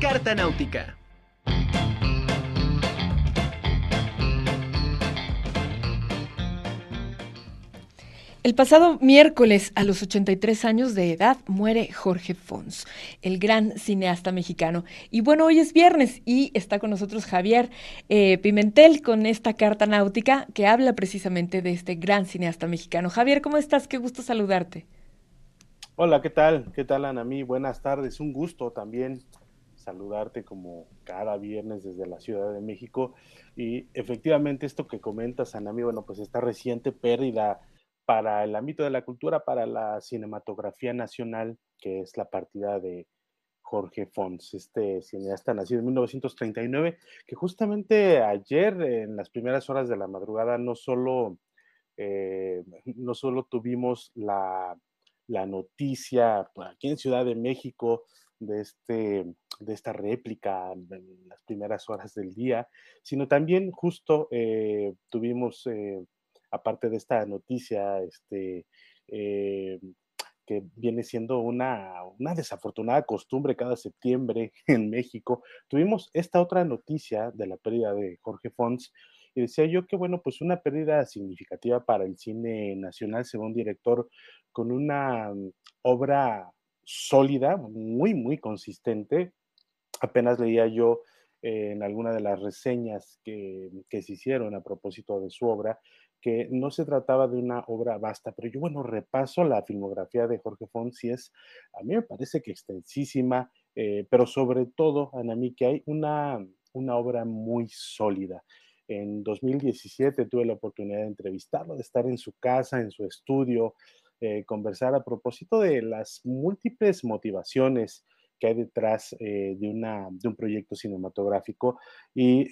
Carta Náutica. El pasado miércoles, a los 83 años de edad, muere Jorge Fons, el gran cineasta mexicano. Y bueno, hoy es viernes y está con nosotros Javier eh, Pimentel con esta carta náutica que habla precisamente de este gran cineasta mexicano. Javier, ¿cómo estás? Qué gusto saludarte. Hola, ¿qué tal? ¿Qué tal, Anamí? Buenas tardes. Un gusto también saludarte como cada viernes desde la Ciudad de México. Y efectivamente esto que comentas, Anami, bueno, pues esta reciente pérdida para el ámbito de la cultura, para la cinematografía nacional, que es la partida de Jorge Fons, este cineasta nacido en 1939, que justamente ayer, en las primeras horas de la madrugada, no solo, eh, no solo tuvimos la, la noticia aquí en Ciudad de México de, este, de esta réplica en las primeras horas del día, sino también justo eh, tuvimos eh, aparte de esta noticia, este, eh, que viene siendo una, una, desafortunada costumbre cada septiembre en México, tuvimos esta otra noticia de la pérdida de Jorge Fons. Y decía yo que, bueno, pues una pérdida significativa para el cine nacional, según director, con una mm, obra sólida, muy, muy consistente. Apenas leía yo eh, en alguna de las reseñas que, que, se hicieron a propósito de su obra, que no se trataba de una obra vasta, pero yo, bueno, repaso la filmografía de Jorge Fons es, a mí me parece que extensísima, eh, pero sobre todo, Anami, que hay una, una obra muy sólida. En 2017 tuve la oportunidad de entrevistarlo, de estar en su casa, en su estudio, eh, conversar a propósito de las múltiples motivaciones que hay detrás eh, de, una, de un proyecto cinematográfico. Y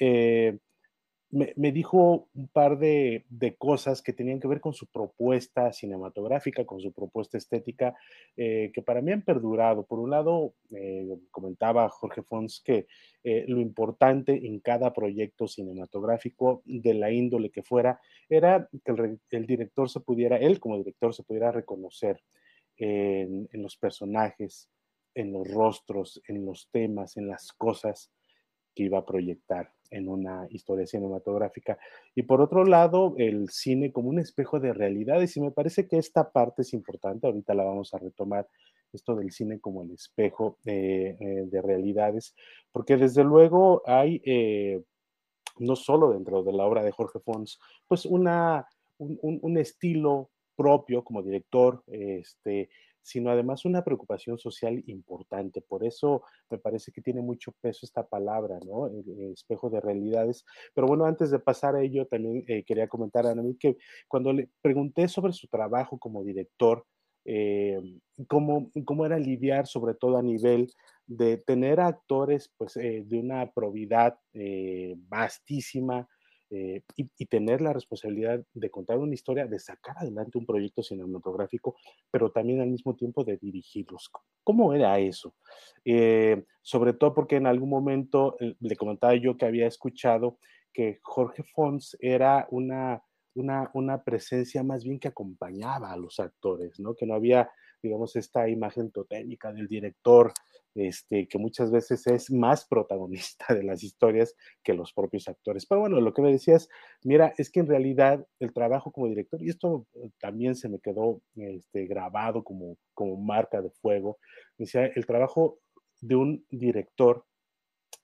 me, dijo un par de, cosas que tenían que ver con su propuesta cinematográfica, con su propuesta estética, eh, que para mí han perdurado. Por un lado, eh, comentaba Jorge Fons que eh, lo importante en cada proyecto cinematográfico, de la índole que fuera, era que el, director se pudiera, él como director se pudiera reconocer en los personajes, en los rostros, en los temas, en las cosas que iba a proyectar en una historia cinematográfica. Y por otro lado, el cine como un espejo de realidades. Y me parece que esta parte es importante, ahorita la vamos a retomar, esto del cine como el espejo eh, de realidades, porque desde luego hay, eh, no solo dentro de la obra de Jorge Fons, pues una, un, un estilo propio como director, este, sino además una preocupación social importante. Por eso me parece que tiene mucho peso esta palabra, ¿no? Espejo de realidades. Pero bueno, antes de pasar a ello, también eh, quería comentar a mí que cuando le pregunté sobre su trabajo como director, eh, cómo, cómo, era lidiar sobre todo a nivel de tener actores pues, eh, de una probidad vastísima, eh, y, tener la responsabilidad de contar una historia, de sacar adelante un proyecto cinematográfico, pero también al mismo tiempo de dirigirlos. ¿Cómo era eso? Eh, sobre todo porque en algún momento eh, le comentaba yo que había escuchado que Jorge Fons era una, una, una presencia más bien que acompañaba a los actores, ¿no? Que no había digamos, esta imagen totémica del director, este, que muchas veces es más protagonista de las historias que los propios actores. Pero bueno, lo que me decías, mira, es que en realidad el trabajo como director, y esto eh, también se me quedó este, grabado como, como marca de fuego, decía, el trabajo de un director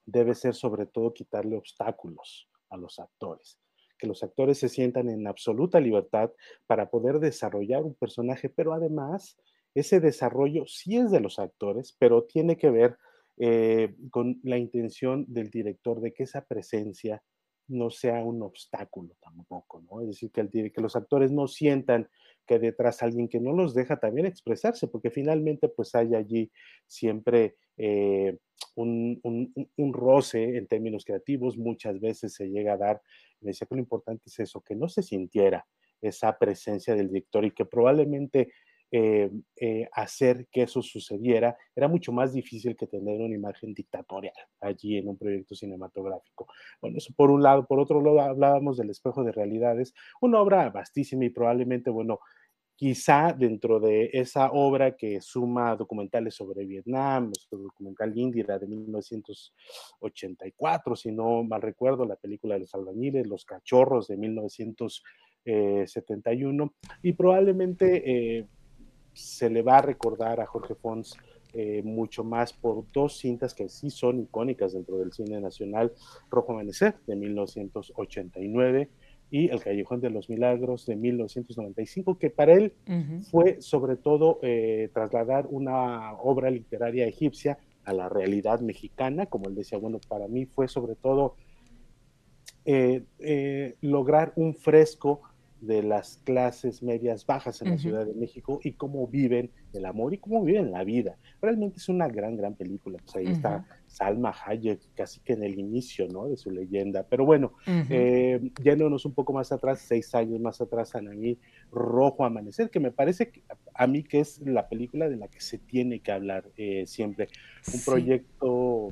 debe ser sobre todo quitarle obstáculos a los actores que los actores se sientan en absoluta libertad para poder desarrollar un personaje, pero además ese desarrollo sí es de los actores, pero tiene que ver eh, con la intención del director de que esa presencia no sea un obstáculo tampoco, ¿no? Es decir, que, los actores no sientan que detrás alguien que no los deja también expresarse, porque finalmente pues hay allí siempre eh, un, un, roce en términos creativos, muchas veces se llega a dar, me decía que lo importante es eso, que no se sintiera esa presencia del director y que probablemente eh, eh, hacer que eso sucediera, era mucho más difícil que tener una imagen dictatorial allí en un proyecto cinematográfico. Bueno, eso por un lado. Por otro lado, hablábamos del espejo de realidades, una obra vastísima y probablemente, bueno, quizá dentro de esa obra que suma documentales sobre Vietnam, el documental Indira de 1984, si no mal recuerdo, la película de los albañiles, Los cachorros de 1971, y probablemente eh, se le va a recordar a Jorge Fons eh, mucho más por dos cintas que sí son icónicas dentro del cine nacional, Rojo Amanecer de 1989 y El Callejón de los Milagros de 1995, que para él fue sobre todo eh, trasladar una obra literaria egipcia a la realidad mexicana, como él decía, bueno, para mí fue sobre todo eh, lograr un fresco de las clases medias bajas en la Ciudad de México y cómo viven el amor y cómo viven la vida. Realmente es una gran, gran película. Pues ahí está Salma Hayek, casi que en el inicio, ¿no? De su leyenda. Pero bueno, eh, yéndonos un poco más atrás, seis años más atrás, a mí, Rojo Amanecer, que me parece a mí que es la película de la que se tiene que hablar eh, siempre. Un proyecto,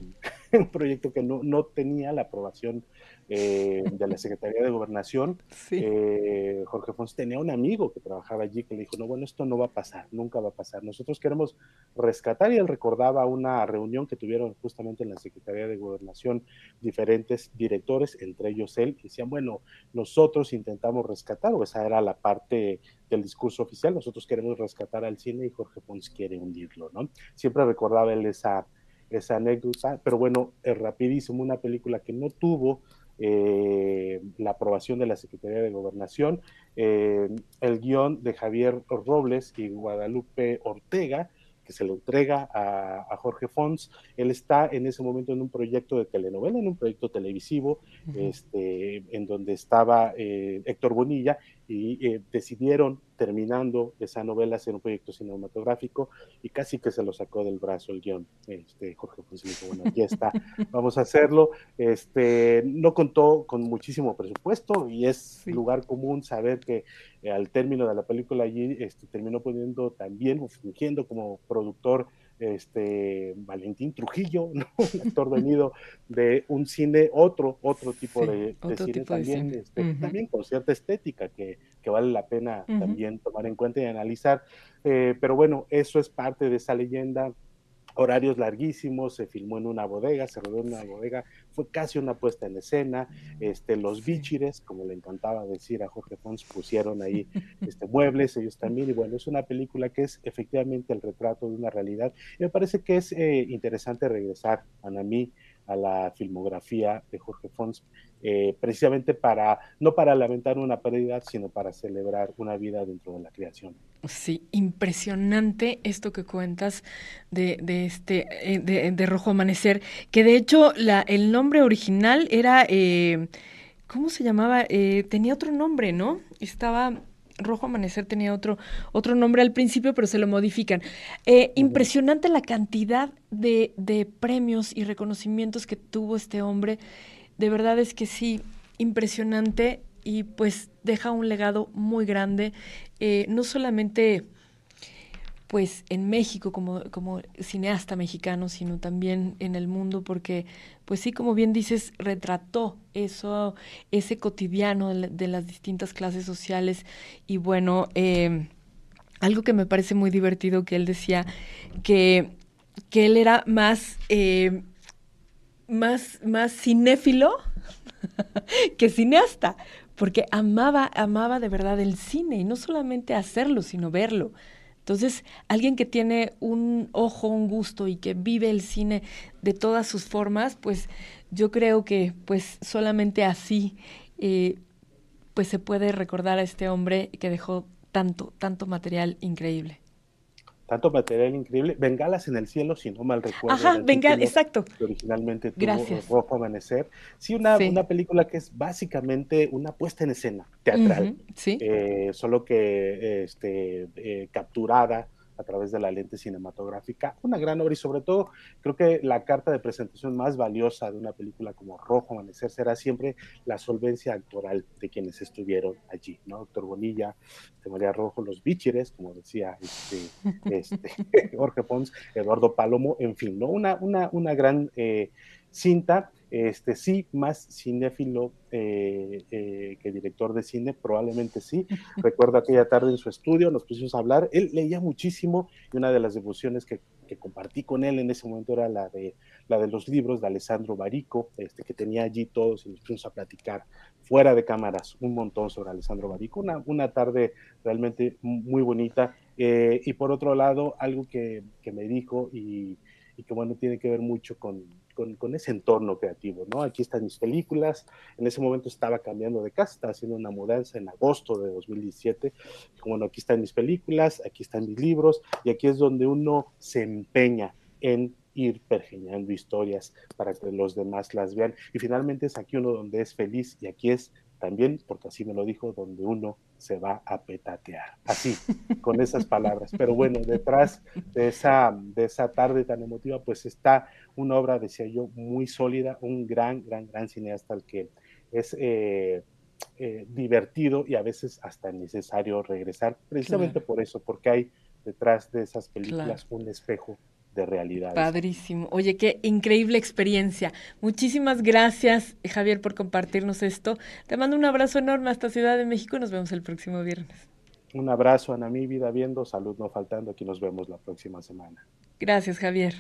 un proyecto que no, no tenía la aprobación eh, de la Secretaría de Gobernación, eh, Jorge Fons tenía un amigo que trabajaba allí que le dijo, no, bueno, esto no va a pasar, nunca va a pasar. Nosotros queremos rescatar y él recordaba una reunión que tuvieron justamente en la Secretaría de Gobernación diferentes directores, entre ellos él, que decían, bueno, nosotros intentamos rescatar, o esa era la parte del discurso oficial, nosotros queremos rescatar al cine y Jorge Fons quiere hundirlo, ¿no? Siempre recordaba él esa, esa anécdota, pero bueno, es rapidísimo, una película que no tuvo eh, la aprobación de la Secretaría de Gobernación, eh, el guion de Javier Robles y Guadalupe Ortega, que se lo entrega a, Jorge Fons. Él está en ese momento en un proyecto de telenovela, en un proyecto televisivo, este, en donde estaba eh, Héctor Bonilla, y eh, decidieron, terminando esa novela, hacer un proyecto cinematográfico y casi que se lo sacó del brazo el guion. Este, Jorge Fons dijo, bueno, aquí está, vamos a hacerlo. Este, no contó con muchísimo presupuesto y es lugar común saber que eh, al término de la película allí este, terminó poniendo también, fingiendo como productor este Valentín Trujillo, un actor venido de un cine, otro, otro tipo de, cine también, este, también con cierta estética que, vale la pena también tomar en cuenta y analizar. Eh, pero bueno, eso es parte de esa leyenda horarios larguísimos, se filmó en una bodega, se rodó en una bodega, fue casi una puesta en escena, este, los bichires, como le encantaba decir a Jorge Fons, pusieron ahí este, muebles, ellos también, y bueno, es una película que es efectivamente el retrato de una realidad, y me parece que es eh, interesante regresar, a mí, a la filmografía de Jorge Fons, eh, precisamente para, no para lamentar una pérdida, sino para celebrar una vida dentro de la creación. Sí, impresionante esto que cuentas de, de este eh, de, Rojo Amanecer, que de hecho la, el nombre original era, eh, ¿cómo se llamaba? Eh, tenía otro nombre, ¿no? Estaba Rojo Amanecer tenía otro, otro nombre al principio, pero se lo modifican. impresionante la cantidad de, de premios y reconocimientos que tuvo este hombre. De verdad es que sí, impresionante y pues deja un legado muy grande, eh, no solamente pues en México como, como cineasta mexicano, sino también en el mundo, porque pues sí, como bien dices, retrató eso, ese cotidiano de, las distintas clases sociales. Y bueno, eh, algo que me parece muy divertido que él decía que, que él era más, eh, más, más cinéfilo que cineasta, porque amaba, amaba de verdad el cine y no solamente hacerlo, sino verlo. Entonces, alguien que tiene un ojo, un gusto y que vive el cine de todas sus formas, pues yo creo que pues solamente así eh, pues se puede recordar a este hombre que dejó tanto, tanto material increíble tanto material increíble. Bengalas en el cielo, si no mal recuerdo. Ajá, Bengal, exacto. Que originalmente tuvo Gracias. Rojo Amanecer. Sí una, una película que es básicamente una puesta en escena teatral. sí. Eh, solo que este, eh, capturada a través de la lente cinematográfica. Una gran obra y sobre todo creo que la carta de presentación más valiosa de una película como Rojo Amanecer será siempre la solvencia actoral de quienes estuvieron allí, ¿no? Doctor Bonilla, de María Rojo, los Bichires, como decía este, este Jorge Pons, Eduardo Palomo, en fin, ¿no? Una, una, una gran eh, cinta este, sí, más cinéfilo eh, que director de cine, probablemente sí. Recuerdo aquella tarde en su estudio, nos pusimos a hablar, él leía muchísimo y una de las devociones que, compartí con él en ese momento era la de, la de los libros de Alessandro Barico, este, que tenía allí todos y nos pusimos a platicar fuera de cámaras un montón sobre Alessandro Barico, una, una tarde realmente muy bonita. Eh, y por otro lado, algo que, que me dijo y, y que bueno, tiene que ver mucho con, con, ese entorno creativo, ¿no? Aquí están mis películas, en ese momento estaba cambiando de casa, estaba haciendo una mudanza en agosto de 2017, bueno, aquí están mis películas, aquí están mis libros, y aquí es donde uno se empeña en ir pergeñando historias para que los demás las vean, y finalmente es aquí uno donde es feliz, y aquí es también, porque así me lo dijo, donde uno se va a petatear, así, con esas palabras. Pero bueno, detrás de esa, de esa tarde tan emotiva, pues está una obra, decía yo, muy sólida, un gran, gran, gran cineasta al que es eh, eh, divertido y a veces hasta necesario regresar, precisamente por eso, porque hay detrás de esas películas un espejo de realidad. Padrísimo. Oye, qué increíble experiencia. Muchísimas gracias, Javier, por compartirnos esto. Te mando un abrazo enorme hasta Ciudad de México y nos vemos el próximo viernes. Un abrazo, Ana, mi vida viendo, salud no faltando. Aquí nos vemos la próxima semana. Gracias, Javier.